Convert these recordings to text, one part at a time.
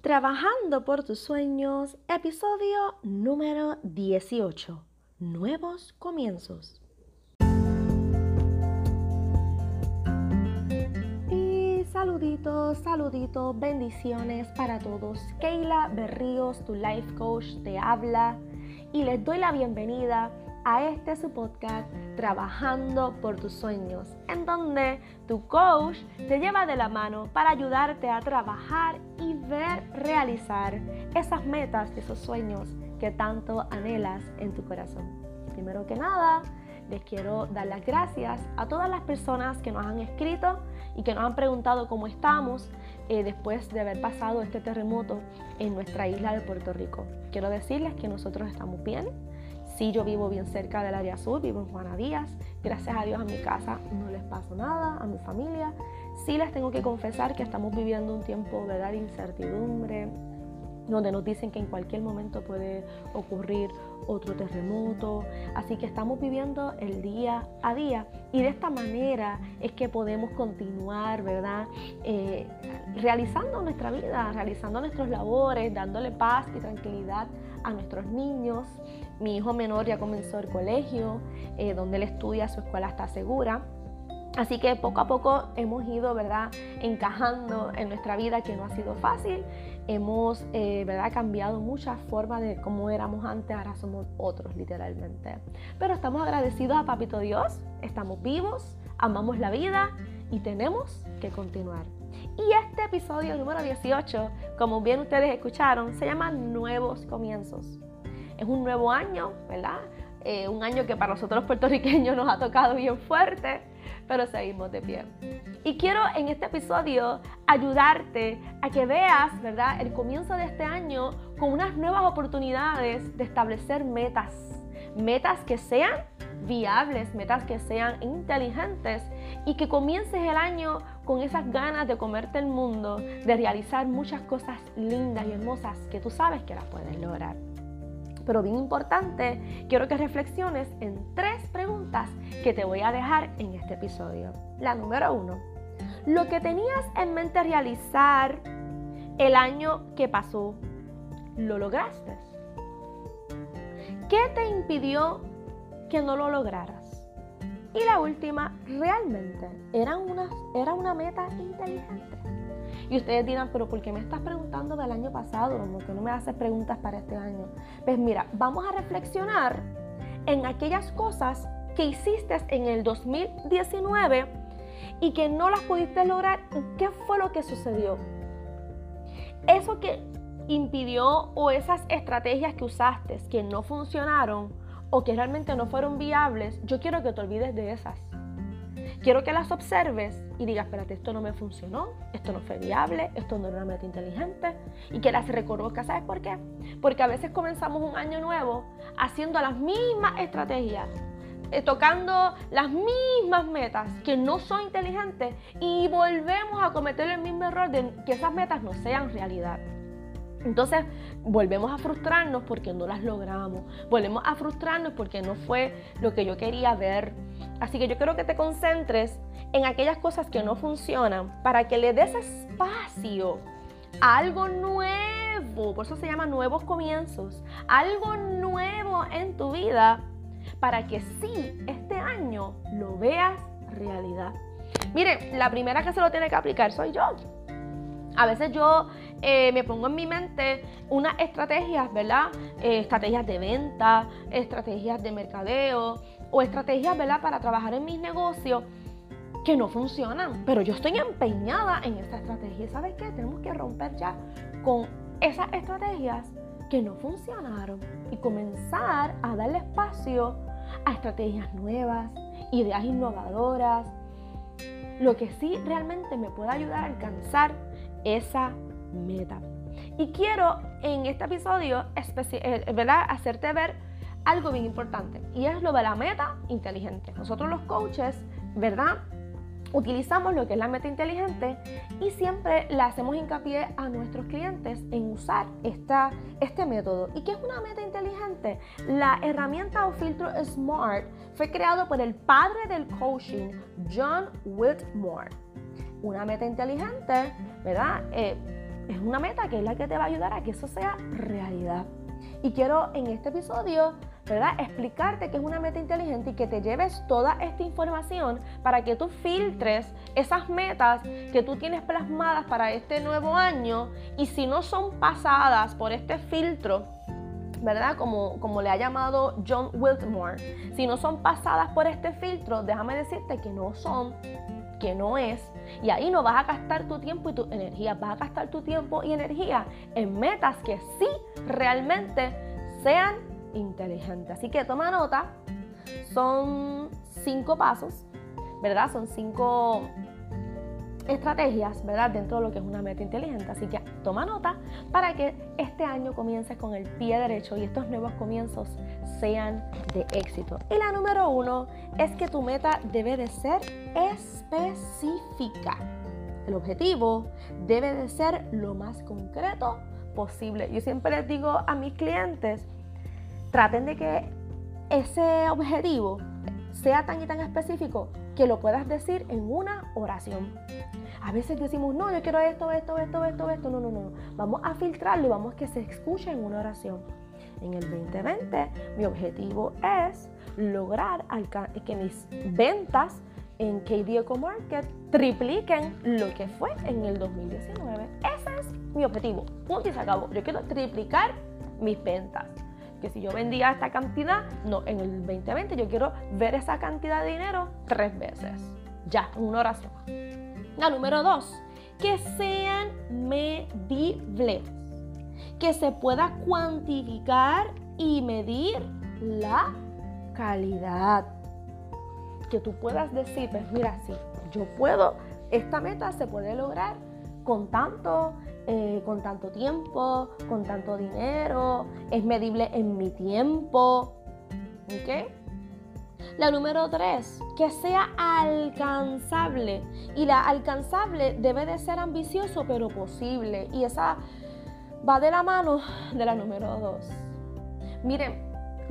Trabajando por tus sueños, episodio número 18. Nuevos comienzos. Y saluditos, saluditos, bendiciones para todos. Keila Berríos, tu life coach, te habla y les doy la bienvenida a este su podcast Trabajando por tus sueños, en donde tu coach te lleva de la mano para ayudarte a trabajar y ver realizar esas metas, esos sueños que tanto anhelas en tu corazón. Primero que nada, les quiero dar las gracias a todas las personas que nos han escrito y que nos han preguntado cómo estamos eh, después de haber pasado este terremoto en nuestra isla de Puerto Rico. Quiero decirles que nosotros estamos bien, Sí, yo vivo bien cerca del área sur, vivo en Juana Díaz. Gracias a Dios a mi casa no les pasó nada, a mi familia. Sí les tengo que confesar que estamos viviendo un tiempo de incertidumbre, donde nos dicen que en cualquier momento puede ocurrir otro terremoto. Así que estamos viviendo el día a día y de esta manera es que podemos continuar, ¿verdad? Eh, realizando nuestra vida, realizando nuestras labores, dándole paz y tranquilidad a nuestros niños. Mi hijo menor ya comenzó el colegio, eh, donde él estudia, su escuela está segura. Así que poco a poco hemos ido, ¿verdad?, encajando en nuestra vida que no ha sido fácil. Hemos, eh, ¿verdad?, cambiado muchas formas de cómo éramos antes, ahora somos otros, literalmente. Pero estamos agradecidos a Papito Dios, estamos vivos, amamos la vida y tenemos que continuar. Y este episodio número 18, como bien ustedes escucharon, se llama Nuevos Comienzos. Es un nuevo año, ¿verdad? Eh, un año que para nosotros puertorriqueños nos ha tocado bien fuerte, pero seguimos de pie. Y quiero en este episodio ayudarte a que veas, ¿verdad?, el comienzo de este año con unas nuevas oportunidades de establecer metas. Metas que sean viables, metas que sean inteligentes y que comiences el año con esas ganas de comerte el mundo, de realizar muchas cosas lindas y hermosas que tú sabes que las puedes lograr. Pero bien importante, quiero que reflexiones en tres preguntas que te voy a dejar en este episodio. La número uno, lo que tenías en mente realizar el año que pasó, ¿lo lograste? ¿Qué te impidió que no lo lograras? Y la última, realmente, era una, era una meta inteligente. Y ustedes dirán, pero ¿por qué me estás preguntando del año pasado? ¿Por qué no me haces preguntas para este año? Pues mira, vamos a reflexionar en aquellas cosas que hiciste en el 2019 y que no las pudiste lograr. ¿Qué fue lo que sucedió? Eso que impidió o esas estrategias que usaste que no funcionaron, o que realmente no fueron viables, yo quiero que te olvides de esas. Quiero que las observes y digas, espérate, esto no me funcionó, esto no fue viable, esto no era una meta inteligente y que las reconozcas. ¿Sabes por qué? Porque a veces comenzamos un año nuevo haciendo las mismas estrategias, eh, tocando las mismas metas que no son inteligentes y volvemos a cometer el mismo error de que esas metas no sean realidad. Entonces volvemos a frustrarnos porque no las logramos, volvemos a frustrarnos porque no fue lo que yo quería ver. Así que yo quiero que te concentres en aquellas cosas que no funcionan para que le des espacio a algo nuevo, por eso se llama nuevos comienzos, algo nuevo en tu vida para que sí, este año lo veas realidad. Mire, la primera que se lo tiene que aplicar soy yo. A veces yo eh, me pongo en mi mente unas estrategias, ¿verdad? Eh, estrategias de venta, estrategias de mercadeo o estrategias, ¿verdad? Para trabajar en mis negocios que no funcionan, pero yo estoy empeñada en esa estrategia. ¿Sabes qué? Tenemos que romper ya con esas estrategias que no funcionaron y comenzar a darle espacio a estrategias nuevas, ideas innovadoras, lo que sí realmente me puede ayudar a alcanzar esa meta. Y quiero en este episodio eh, ¿verdad? hacerte ver algo bien importante y es lo de la meta inteligente. Nosotros los coaches, ¿verdad? Utilizamos lo que es la meta inteligente y siempre le hacemos hincapié a nuestros clientes en usar esta, este método. ¿Y qué es una meta inteligente? La herramienta o filtro SMART fue creado por el padre del coaching, John Whitmore una meta inteligente, ¿verdad? Eh, es una meta que es la que te va a ayudar a que eso sea realidad. Y quiero en este episodio, ¿verdad? Explicarte que es una meta inteligente y que te lleves toda esta información para que tú filtres esas metas que tú tienes plasmadas para este nuevo año y si no son pasadas por este filtro, ¿verdad? Como, como le ha llamado John Wiltmore, si no son pasadas por este filtro, déjame decirte que no son que no es. Y ahí no vas a gastar tu tiempo y tu energía, vas a gastar tu tiempo y energía en metas que sí realmente sean inteligentes. Así que toma nota, son cinco pasos, ¿verdad? Son cinco estrategias, ¿verdad? Dentro de lo que es una meta inteligente. Así que toma nota para que este año comiences con el pie derecho y estos nuevos comienzos sean de éxito. Y la número uno es que tu meta debe de ser específica. El objetivo debe de ser lo más concreto posible. Yo siempre les digo a mis clientes, traten de que ese objetivo sea tan y tan específico que lo puedas decir en una oración. A veces decimos, no, yo quiero esto, esto, esto, esto, esto. No, no, no. Vamos a filtrarlo y vamos a que se escuche en una oración. En el 2020, mi objetivo es lograr que mis ventas en KD Eco Market tripliquen lo que fue en el 2019. Ese es mi objetivo. Punto y se acabó. Yo quiero triplicar mis ventas que si yo vendía esta cantidad, no, en el 2020 yo quiero ver esa cantidad de dinero tres veces. Ya, una oración. La número dos, que sean medibles, que se pueda cuantificar y medir la calidad. Que tú puedas decir, pues mira, sí, yo puedo, esta meta se puede lograr con tanto eh, con tanto tiempo, con tanto dinero, es medible en mi tiempo. ¿Ok? La número tres, que sea alcanzable. Y la alcanzable debe de ser ambicioso pero posible. Y esa va de la mano de la número dos. Miren,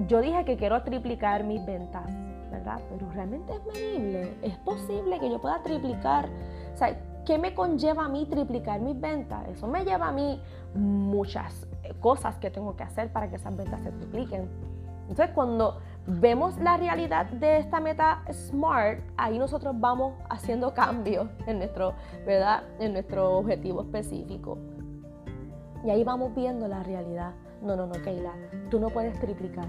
yo dije que quiero triplicar mis ventas, ¿verdad? Pero realmente es medible. Es posible que yo pueda triplicar. O sea, ¿Qué me conlleva a mí triplicar mis ventas? Eso me lleva a mí muchas eh, cosas que tengo que hacer para que esas ventas se tripliquen. Entonces, cuando vemos la realidad de esta meta SMART, ahí nosotros vamos haciendo cambios en nuestro, ¿verdad? En nuestro objetivo específico. Y ahí vamos viendo la realidad. No, no, no, Keila, tú no puedes triplicar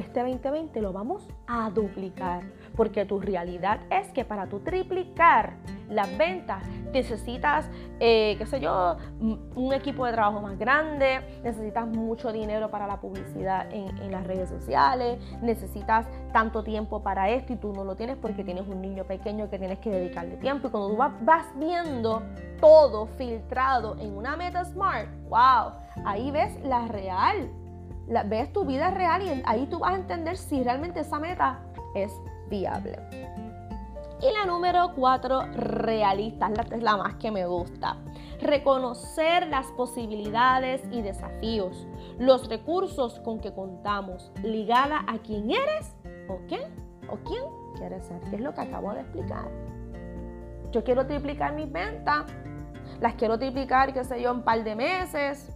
este 2020 lo vamos a duplicar, porque tu realidad es que para tu triplicar las ventas necesitas, eh, qué sé yo, un equipo de trabajo más grande, necesitas mucho dinero para la publicidad en, en, las redes sociales, necesitas tanto tiempo para esto y tú no lo tienes porque tienes un niño pequeño que tienes que dedicarle tiempo. Y cuando tú vas viendo todo filtrado en una meta smart, wow, ahí ves la real ves tu vida real y ahí tú vas a entender si realmente esa meta es viable. Y la número cuatro, realista, es la más que me gusta. Reconocer las posibilidades y desafíos, los recursos con que contamos, ligada a quién eres o qué o quién quieres ser, que es lo que acabo de explicar. Yo quiero triplicar mis ventas, las quiero triplicar, qué sé yo, en un par de meses,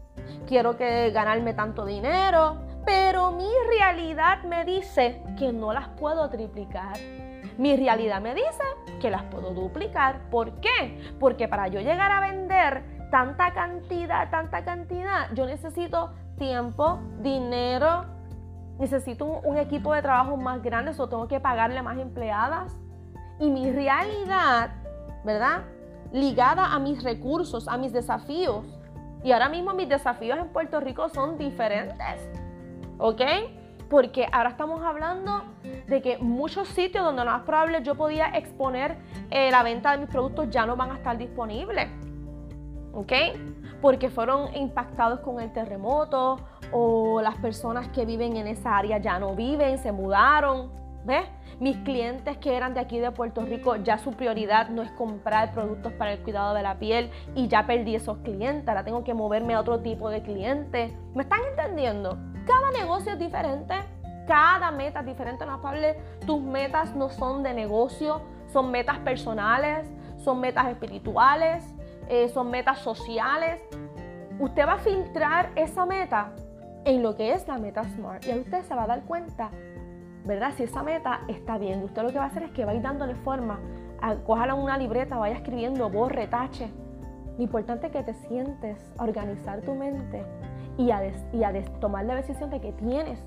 quiero que ganarme tanto dinero, pero mi realidad me dice que no las puedo triplicar. Mi realidad me dice que las puedo duplicar. ¿Por qué? Porque para yo llegar a vender tanta cantidad, tanta cantidad, yo necesito tiempo, dinero, necesito un, equipo de trabajo más grande, o tengo que pagarle más empleadas. Y mi realidad, ¿verdad? Ligada a mis recursos, a mis desafíos, y ahora mismo mis desafíos en Puerto Rico son diferentes. ¿Ok? Porque ahora estamos hablando de que muchos sitios donde más probable yo podía exponer eh, la venta de mis productos ya no van a estar disponibles. ¿Ok? Porque fueron impactados con el terremoto o las personas que viven en esa área ya no viven, se mudaron. ¿Ves? Mis clientes que eran de aquí de Puerto Rico, ya su prioridad no es comprar productos para el cuidado de la piel y ya perdí esos clientes, ahora tengo que moverme a otro tipo de clientes. ¿Me están entendiendo? Cada negocio es diferente, cada meta es diferente, no Tus metas no son de negocio, son metas personales, son metas espirituales, eh, son metas sociales. usted va a filtrar esa meta en lo que es la meta SMART y ahí usted se va a dar cuenta, ¿verdad? Si esa meta está bien. Usted lo que va a hacer es que va a dándole forma, a, cójala una libreta, vaya escribiendo, borre, tache. Lo importante es que te sientes a organizar tu mente y a, y a tomar la decisión de que tienes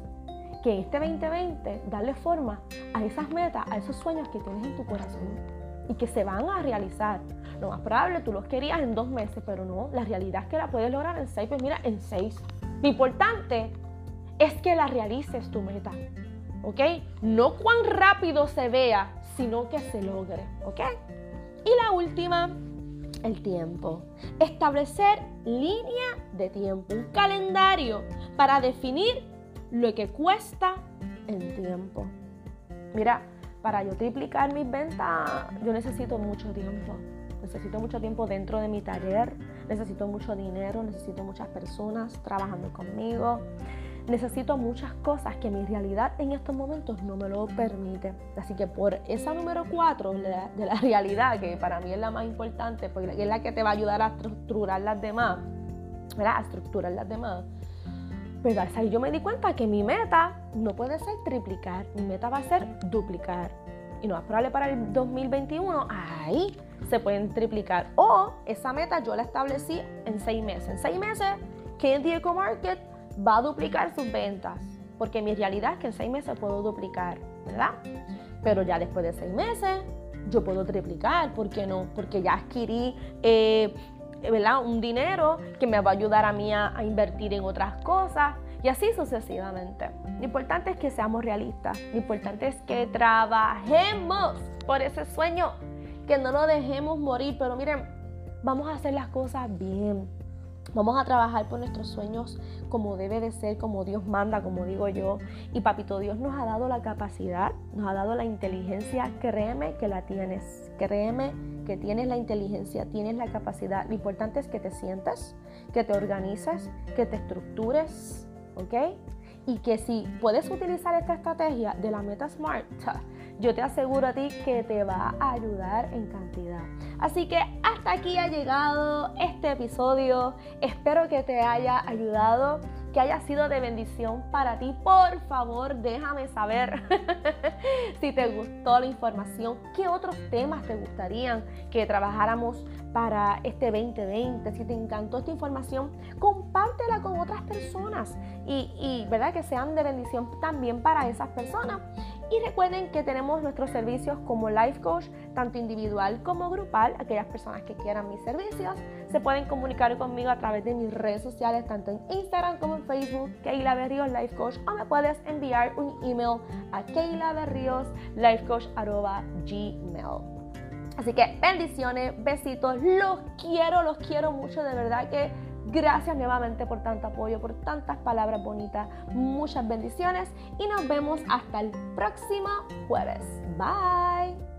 que en este 2020 darle forma a esas metas, a esos sueños que tienes en tu corazón y que se van a realizar. Lo más probable, tú los querías en dos meses, pero no, la realidad es que la puedes lograr en seis, pues mira, en seis. Lo importante es que la realices tu meta, ¿ok? No cuán rápido se vea, sino que se logre, ¿ok? Y la última, el tiempo. Establecer línea de tiempo, un calendario para definir lo que cuesta en tiempo. Mira, para yo triplicar mis ventas, yo necesito mucho tiempo. Necesito mucho tiempo dentro de mi taller, necesito mucho dinero, necesito muchas personas trabajando conmigo, necesito muchas cosas que mi realidad en estos momentos no me lo permite. Así que por esa número cuatro de la, realidad, que para mí es la más importante, porque es la que te va a ayudar a estructurar las demás, ¿verdad? A estructurar las demás. Pero ahí yo me di cuenta que mi meta no puede ser triplicar, mi meta va a ser duplicar. Y no es probable para el 2021, ahí se pueden triplicar. O esa meta yo la establecí en seis meses. En seis meses, Candy Eco Market va a duplicar sus ventas. Porque mi realidad es que en seis meses puedo duplicar, ¿verdad? Pero ya después de seis meses, yo puedo triplicar. ¿Por qué no? Porque ya adquirí eh, ¿verdad? un dinero que me va a ayudar a mí a, a invertir en otras cosas. Y así sucesivamente. Lo importante es que seamos realistas. Lo importante es que trabajemos por ese sueño que no lo dejemos morir, pero miren, vamos a hacer las cosas bien. Vamos a trabajar por nuestros sueños como debe de ser, como Dios manda, como digo yo. Y papito Dios nos ha dado la capacidad, nos ha dado la inteligencia. Créeme que la tienes. Créeme que tienes la inteligencia, tienes la capacidad. Lo importante es que te sientas, que te organices, que te estructures, ¿ok? Y que si puedes utilizar esta estrategia de la meta SMART, yo te aseguro a ti que te va a ayudar en cantidad. Así que hasta aquí ha llegado este episodio. Espero que te haya ayudado, que haya sido de bendición para ti. Por favor, déjame saber si te gustó la información, qué otros temas te gustarían que trabajáramos para este 2020. Si te encantó esta información, compártela con otras personas y, ¿verdad? que sean de bendición también para esas personas. Y recuerden que tenemos nuestros servicios como Life Coach, tanto individual como grupal. Aquellas personas que quieran mis servicios se pueden comunicar conmigo a través de mis redes sociales, tanto en Instagram como en Facebook, Keila Berrios Life Coach, o me puedes enviar un email a Keila Berrios Life Coach gmail. Así que bendiciones, besitos, los quiero, los quiero mucho, de verdad que Gracias nuevamente por tanto apoyo, por tantas palabras bonitas. Muchas bendiciones y nos vemos hasta el próximo jueves. Bye.